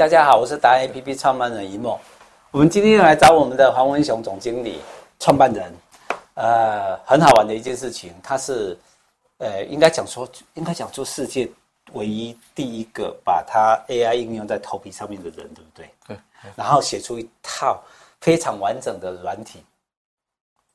大家好，我是达人 APP 创办人一梦。我们今天要来找我们的黄文雄总经理、创办人。呃，很好玩的一件事情，他是呃，应该讲说，应该讲说世界唯一第一个把他 AI 应用在头皮上面的人，对不对？对。然后写出一套非常完整的软体，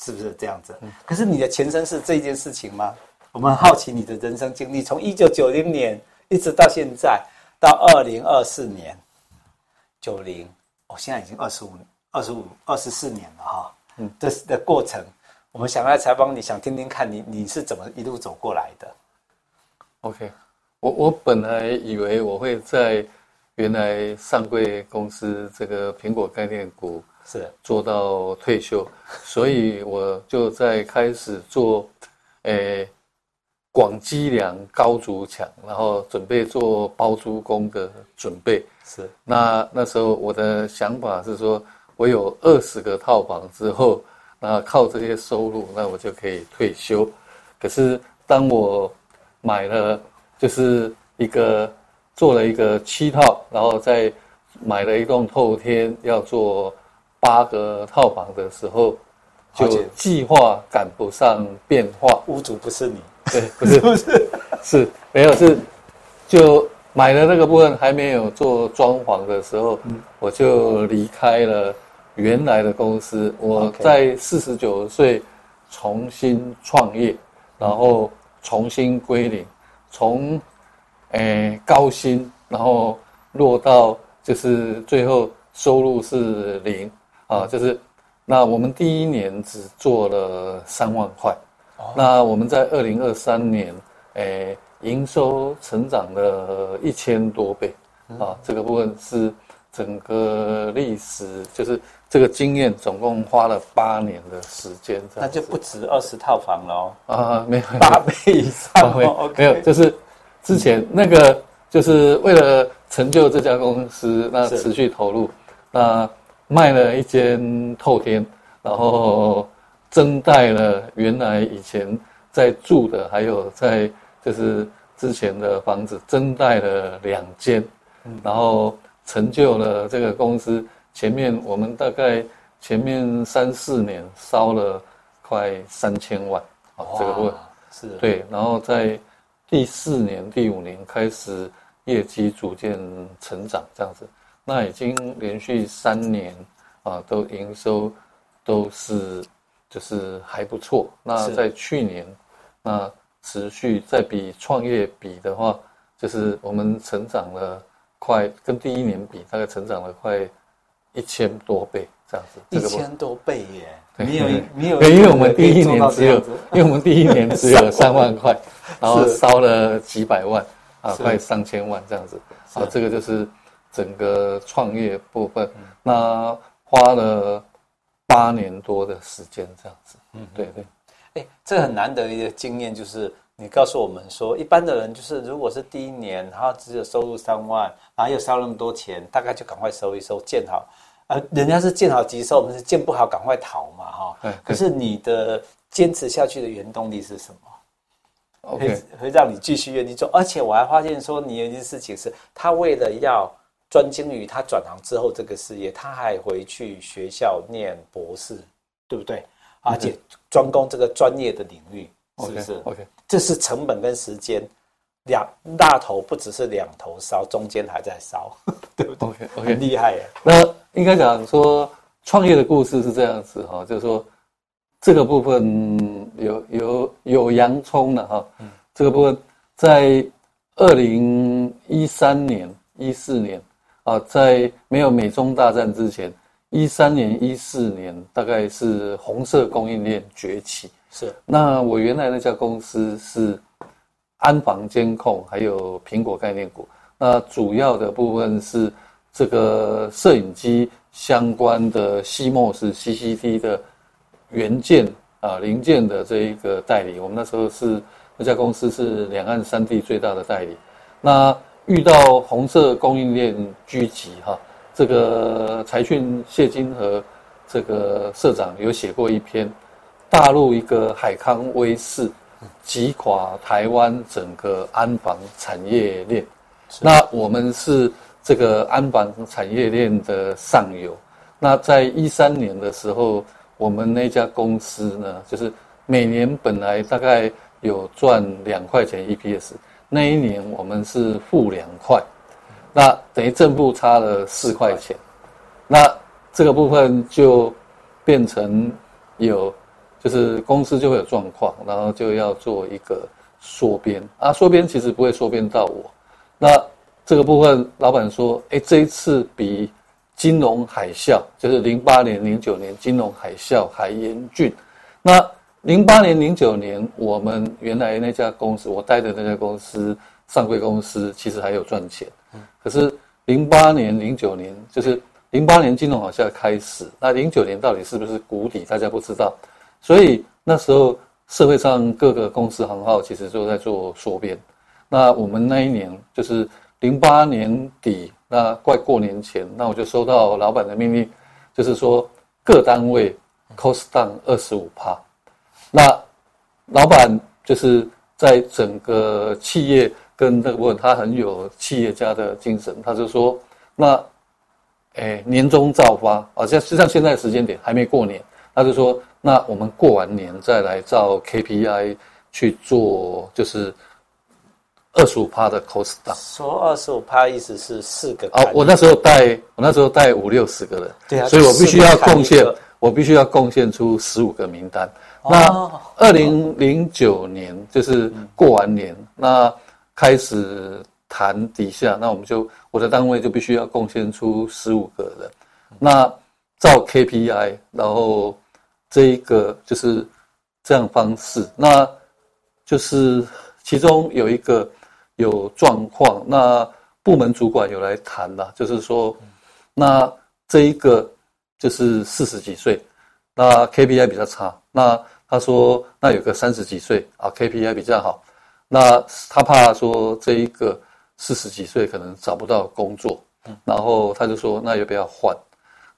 是不是这样子？可是你的前身是这件事情吗？我们好奇你的人生经历，从一九九零年一直到现在，到二零二四年。九零，哦，现在已经二十五、二十五、二十四年了哈。嗯，这是的过程，我们想来采访你，想听听看你你是怎么一路走过来的。OK，我我本来以为我会在原来上柜公司这个苹果概念股是做到退休，所以我就在开始做，诶、欸。广积粮，高筑墙，然后准备做包租公的准备。是，那那时候我的想法是说，我有二十个套房之后，那靠这些收入，那我就可以退休。可是当我买了，就是一个做了一个七套，然后再买了一栋透天，要做八个套房的时候，就计划赶不上变化。屋主不是你。对，不是不 是，是没有是，就买的那个部分还没有做装潢的时候，嗯、我就离开了原来的公司。我在四十九岁重新创业，然后重新归零，从诶高薪，然后落到就是最后收入是零啊，就是那我们第一年只做了三万块。那我们在二零二三年，诶，营收成长了一千多倍，啊，这个部分是整个历史，就是这个经验，总共花了八年的时间。那就不止二十套房了哦。啊，没有八倍以上，没有，没有，就是之前那个，就是为了成就这家公司，那持续投入，那卖了一间透天，然后。增贷了原来以前在住的，还有在就是之前的房子，增贷了两间，然后成就了这个公司。前面我们大概前面三四年烧了快三千万啊，这个部分是对，然后在第四年、第五年开始业绩逐渐成长，这样子，那已经连续三年啊，都营收都是。就是还不错。那在去年，那持续再比创业比的话，就是我们成长了快，跟第一年比，大概成长了快一千多倍这样子。一千多倍耶！没有没有，因为我们第一年只有，因为我们第一年只有三万块，然后烧了几百万啊，快上千万这样子。啊，这个就是整个创业部分，那花了。八年多的时间这样子，嗯，对对，哎，这很难得的一个经验就是，你告诉我们说，一般的人就是，如果是第一年，然后只有收入三万，然后又烧那么多钱，大概就赶快收一收，建好，呃，人家是建好即收，我们是建不好赶快逃嘛，哈，对。可是你的坚持下去的原动力是什么？OK，会会让你继续愿意做，而且我还发现说，你有一件事情是，他为了要。专精于他转行之后这个事业，他还回去学校念博士，对不对？而且专攻这个专业的领域，是不是？OK，这是成本跟时间两大头，不只是两头烧，中间还在烧，对不对很厉害耶。那应该讲说创业的故事是这样子哈，就是说这个部分有有有洋葱的哈，这个部分在二零一三年、一四年。啊，在没有美中大战之前，一三年、一四年大概是红色供应链崛起。是，那我原来那家公司是安防监控，还有苹果概念股。那主要的部分是这个摄影机相关的 CMOS、CCD 的元件啊零件的这一个代理。我们那时候是那家公司是两岸三地最大的代理。那遇到红色供应链聚集，哈，这个财讯谢金河这个社长有写过一篇，大陆一个海康威视击垮台湾整个安防产业链。那我们是这个安防产业链的上游。那在一三年的时候，我们那家公司呢，就是每年本来大概有赚两块钱 EPS，那一年我们是负两块，那等于正部差了四块钱。那这个部分就变成有，就是公司就会有状况，然后就要做一个缩编啊，缩编其实不会缩编到我。那这个部分，老板说，哎，这一次比。金融海啸就是零八年、零九年金融海啸还严峻。那零八年、零九年，我们原来那家公司，我带的那家公司上柜公司，其实还有赚钱。可是零八年、零九年，就是零八年金融海啸开始，那零九年到底是不是谷底，大家不知道。所以那时候社会上各个公司行号其实都在做缩编。那我们那一年就是零八年底。那快过年前，那我就收到老板的命令，就是说各单位 cost down 二十五趴。那老板就是在整个企业跟那个部分，他很有企业家的精神，他就说，那，诶，年终造发好，像实际上现在时间点还没过年，他就说，那我们过完年再来照 KPI 去做，就是。二十五趴的 cost down，说二十五趴意思是四个啊，我那时候带我那时候带五六十个人，对啊，所以我必须要贡献，我必须要贡献出十五个名单。哦、那二零零九年就是过完年，嗯、那开始谈底下，那我们就我的单位就必须要贡献出十五个人。那照 KPI，然后这一个就是这样方式，那就是其中有一个。有状况，那部门主管有来谈了，就是说，那这一个就是四十几岁，那 KPI 比较差。那他说，那有个三十几岁啊，KPI 比较好。那他怕说这一个四十几岁可能找不到工作，然后他就说，那要不要换？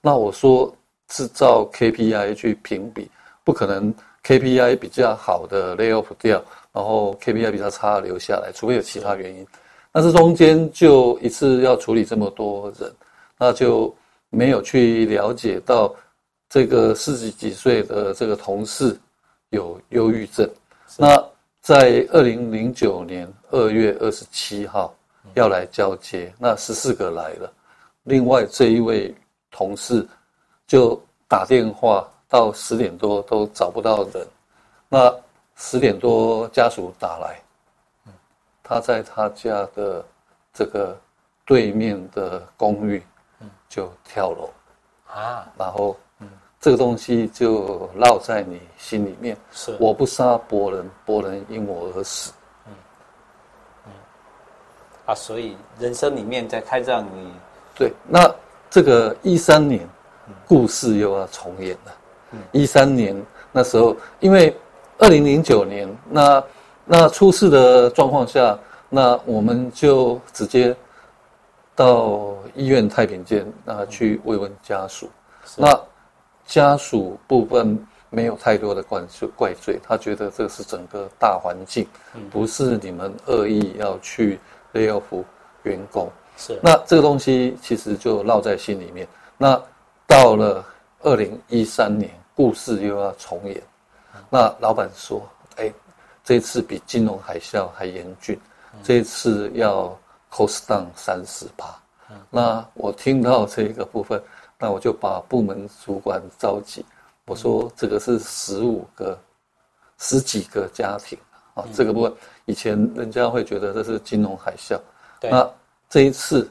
那我说制造 KPI 去评比，不可能 KPI 比较好的 lay off 掉。然后 KPI 比较差留下来，除非有其他原因。但是中间就一次要处理这么多人，那就没有去了解到这个四十几岁的这个同事有忧郁症。那在二零零九年二月二十七号要来交接，那十四个来了，另外这一位同事就打电话到十点多都找不到人，那。十点多，家属打来，他在他家的这个对面的公寓，就跳楼啊，然后，这个东西就烙在你心里面。是，我不杀伯仁，伯仁因我而死。嗯，嗯，啊，所以人生里面在开战你对，那这个一三年，故事又要重演了。一三年那时候，因为。二零零九年，那那出事的状况下，那我们就直接到医院太平间那去慰问家属。那家属部分没有太多的怪罪怪罪，他觉得这是整个大环境，不是你们恶意要去 lay off 员工。是那这个东西其实就烙在心里面。那到了二零一三年，故事又要重演。那老板说：“哎，这次比金融海啸还严峻，这次要 cost down 三十八。那我听到这个部分，那我就把部门主管召集，我说：“这个是十五个、十几个家庭啊，这个部分以前人家会觉得这是金融海啸，那这一次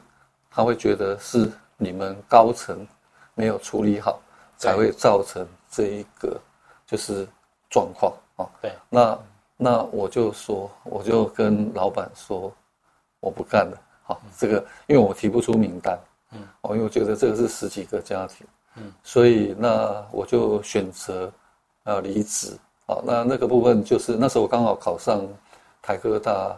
他会觉得是你们高层没有处理好，才会造成这一个就是。”状况啊，对，那那我就说，我就跟老板说，我不干了，好，这个因为我提不出名单，嗯，哦，因为我觉得这个是十几个家庭，嗯，所以那我就选择要离职，好，那那个部分就是那时候我刚好考上台科大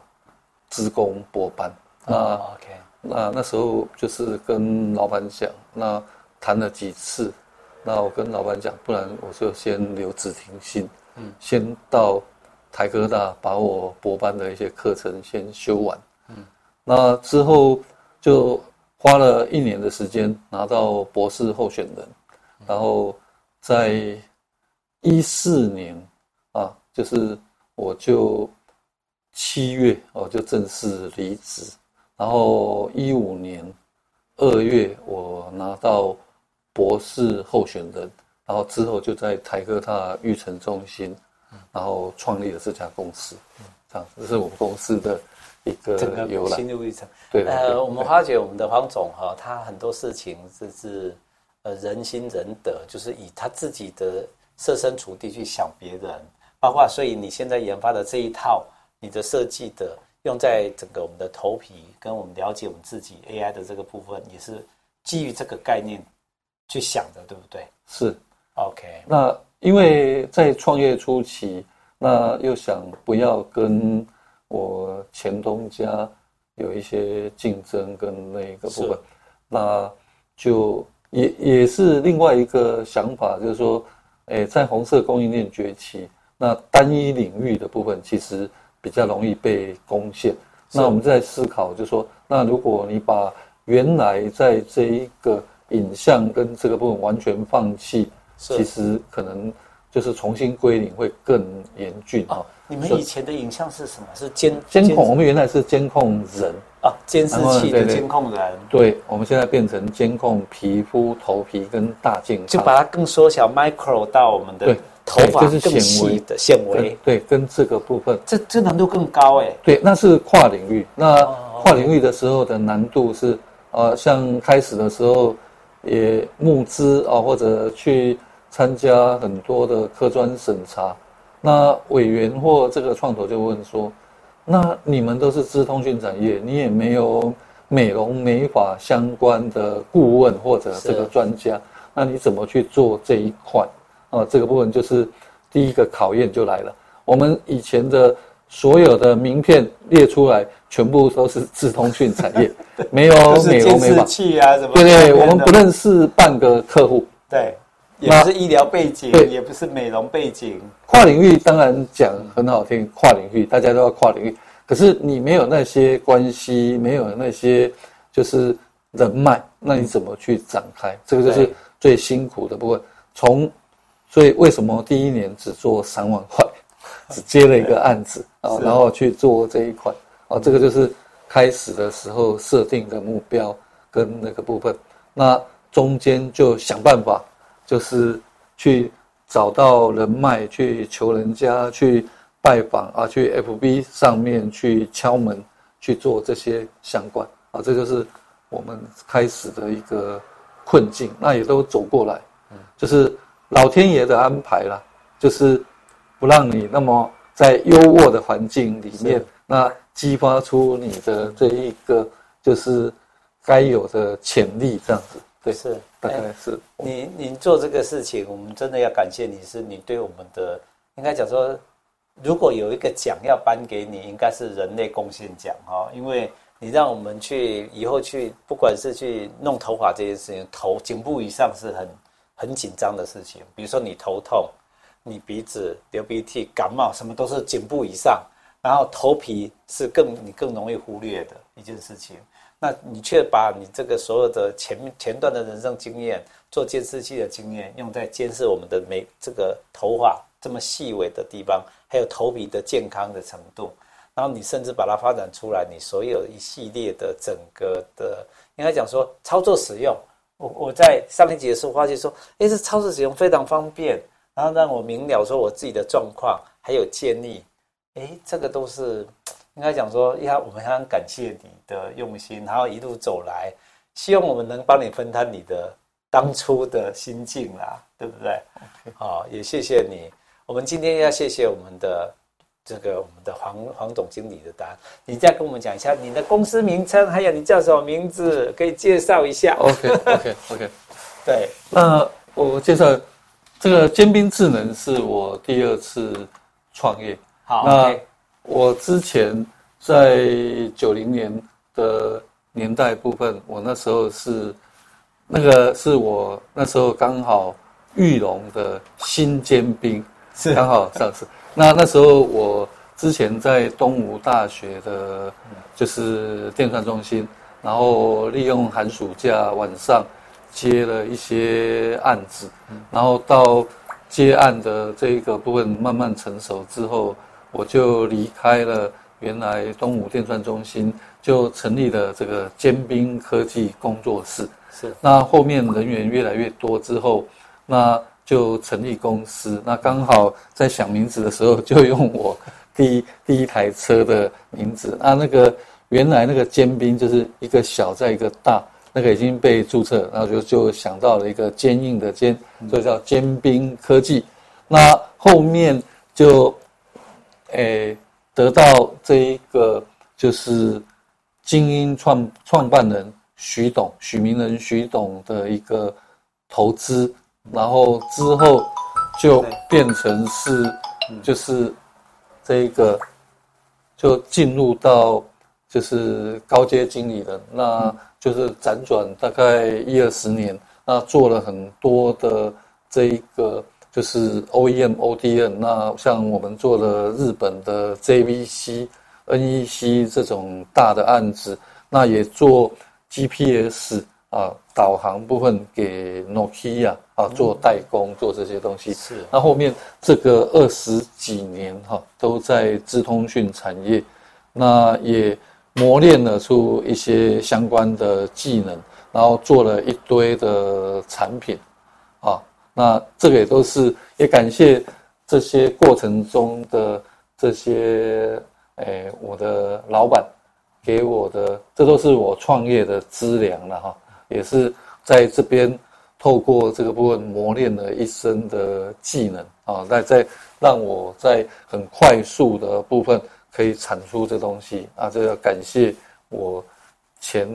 职工博班，那 OK，那那时候就是跟老板讲，那谈了几次，那我跟老板讲，不然我就先留职停薪。嗯，先到台科大把我博班的一些课程先修完。嗯，那之后就花了一年的时间拿到博士候选人，然后在一四年啊，就是我就七月我就正式离职，然后一五年二月我拿到博士候选人，然后之后就在台科大育成中心，然后创立了这家公司，这样这是我们公司的。一个整个心路历程，对，呃，我们发觉我们的黄总哈，他很多事情就是呃仁心仁德，就是以他自己的设身处地去想别人，包括所以你现在研发的这一套，你的设计的用在整个我们的头皮跟我们了解我们自己 AI 的这个部分，也是基于这个概念去想的，对不对？是，OK。那因为在创业初期，那又想不要跟。我前东家有一些竞争跟那个部分，那就也也是另外一个想法，就是说，诶，在红色供应链崛起，那单一领域的部分其实比较容易被攻陷。那我们在思考，就是说，那如果你把原来在这一个影像跟这个部分完全放弃，其实可能就是重新归零会更严峻啊。你们以前的影像是什么？是监监控？我们原来是监控人啊，监视器的监控人。对，我们现在变成监控皮肤、头皮跟大镜头，就把它更缩小，micro 到我们的头发更细的纤维。对，跟这个部分，这这难度更高哎。对，那是跨领域。那跨领域的时候的难度是，呃，像开始的时候也募资啊，或者去参加很多的科专审查。那委员或这个创投就问说：“那你们都是资通讯产业，你也没有美容美发相关的顾问或者这个专家，那你怎么去做这一块？啊，这个部分就是第一个考验就来了。我们以前的所有的名片列出来，全部都是资通讯产业，没有美容美发器啊什么？对对，我们不认识半个客户。对。”也不是医疗背景，也不是美容背景。跨领域当然讲很好听，跨领域大家都要跨领域。可是你没有那些关系，没有那些就是人脉，那你怎么去展开？这个就是最辛苦的部分。从所以为什么第一年只做三万块，只接了一个案子啊，然后去做这一块啊，这个就是开始的时候设定的目标跟那个部分。那中间就想办法。就是去找到人脉，去求人家，去拜访啊，去 FB 上面去敲门，去做这些相关啊，这就是我们开始的一个困境。那也都走过来，嗯，就是老天爷的安排啦，就是不让你那么在优渥的环境里面，那激发出你的这一个就是该有的潜力，这样子。对，是，大概是。欸、你你做这个事情，我们真的要感谢你，是你对我们的，应该讲说，如果有一个奖要颁给你，应该是人类贡献奖哈，因为你让我们去以后去，不管是去弄头发这件事情，头颈部以上是很很紧张的事情，比如说你头痛，你鼻子流鼻涕、感冒，什么都是颈部以上，然后头皮是更你更容易忽略的一件事情。那你却把你这个所有的前前段的人生经验，做监视器的经验，用在监视我们的每这个头发这么细微的地方，还有头皮的健康的程度，然后你甚至把它发展出来，你所有一系列的整个的，应该讲说操作使用，我我在上一集的时候发现说，诶，这操作使用非常方便，然后让我明了说我自己的状况，还有建议，诶，这个都是。应该讲说，要我们非常感谢你的用心，然后一路走来，希望我们能帮你分担你的当初的心境啦，对不对.好，也谢谢你。我们今天要谢谢我们的这个我们的黄黄总经理的答案。你再跟我们讲一下你的公司名称，还有你叫什么名字，可以介绍一下。OK，OK，OK。Okay, okay, okay. 对，那我介绍这个尖兵智能是我第二次创业。好，那。Okay. 我之前在九零年的年代部分，我那时候是那个是我那时候刚好玉龙的新尖兵，是刚好上市。那那时候我之前在东吴大学的，就是电算中心，然后利用寒暑假晚上接了一些案子，然后到接案的这一个部分慢慢成熟之后，我就离开了原来东吴电算中心，就成立了这个尖兵科技工作室。是，那后面人员越来越多之后，那就成立公司。那刚好在想名字的时候，就用我 第一第一台车的名字。那那个。原来那个尖兵就是一个小再一个大，那个已经被注册，然后就就想到了一个坚硬的坚，所以叫坚冰科技。那后面就，诶、欸、得到这一个就是精英创创办人徐董许明仁徐董的一个投资，然后之后就变成是就是这一个就进入到。就是高阶经理人，那就是辗转大概一二十年，那做了很多的这一个就是 OEM、ODM，那像我们做了日本的 JVC、NEC 这种大的案子，那也做 GPS 啊导航部分给 Nokia 啊做代工做这些东西。是，那后面这个二十几年哈都在资通讯产业，那也。磨练了出一些相关的技能，然后做了一堆的产品，啊，那这个也都是也感谢这些过程中的这些，诶，我的老板给我的，这都是我创业的资粮了哈，也是在这边透过这个部分磨练了一身的技能啊，那在让我在很快速的部分。可以产出这东西啊，这要感谢我前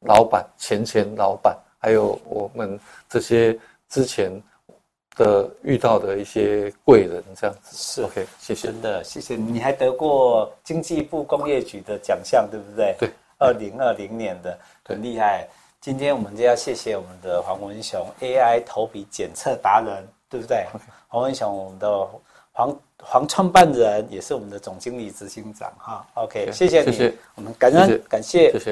老板、前前老板，还有我们这些之前的遇到的一些贵人，这样子。是。OK，谢谢。真的，谢谢你，你还得过经济部工业局的奖项，对不对？对，二零二零年的，很厉害。今天我们就要谢谢我们的黄文雄 AI 头皮检测达人，对不对？黄文雄，我们的黄。黄创办人也是我们的总经理执行长哈，OK，谢谢你，谢谢，我们感恩，感谢，谢谢。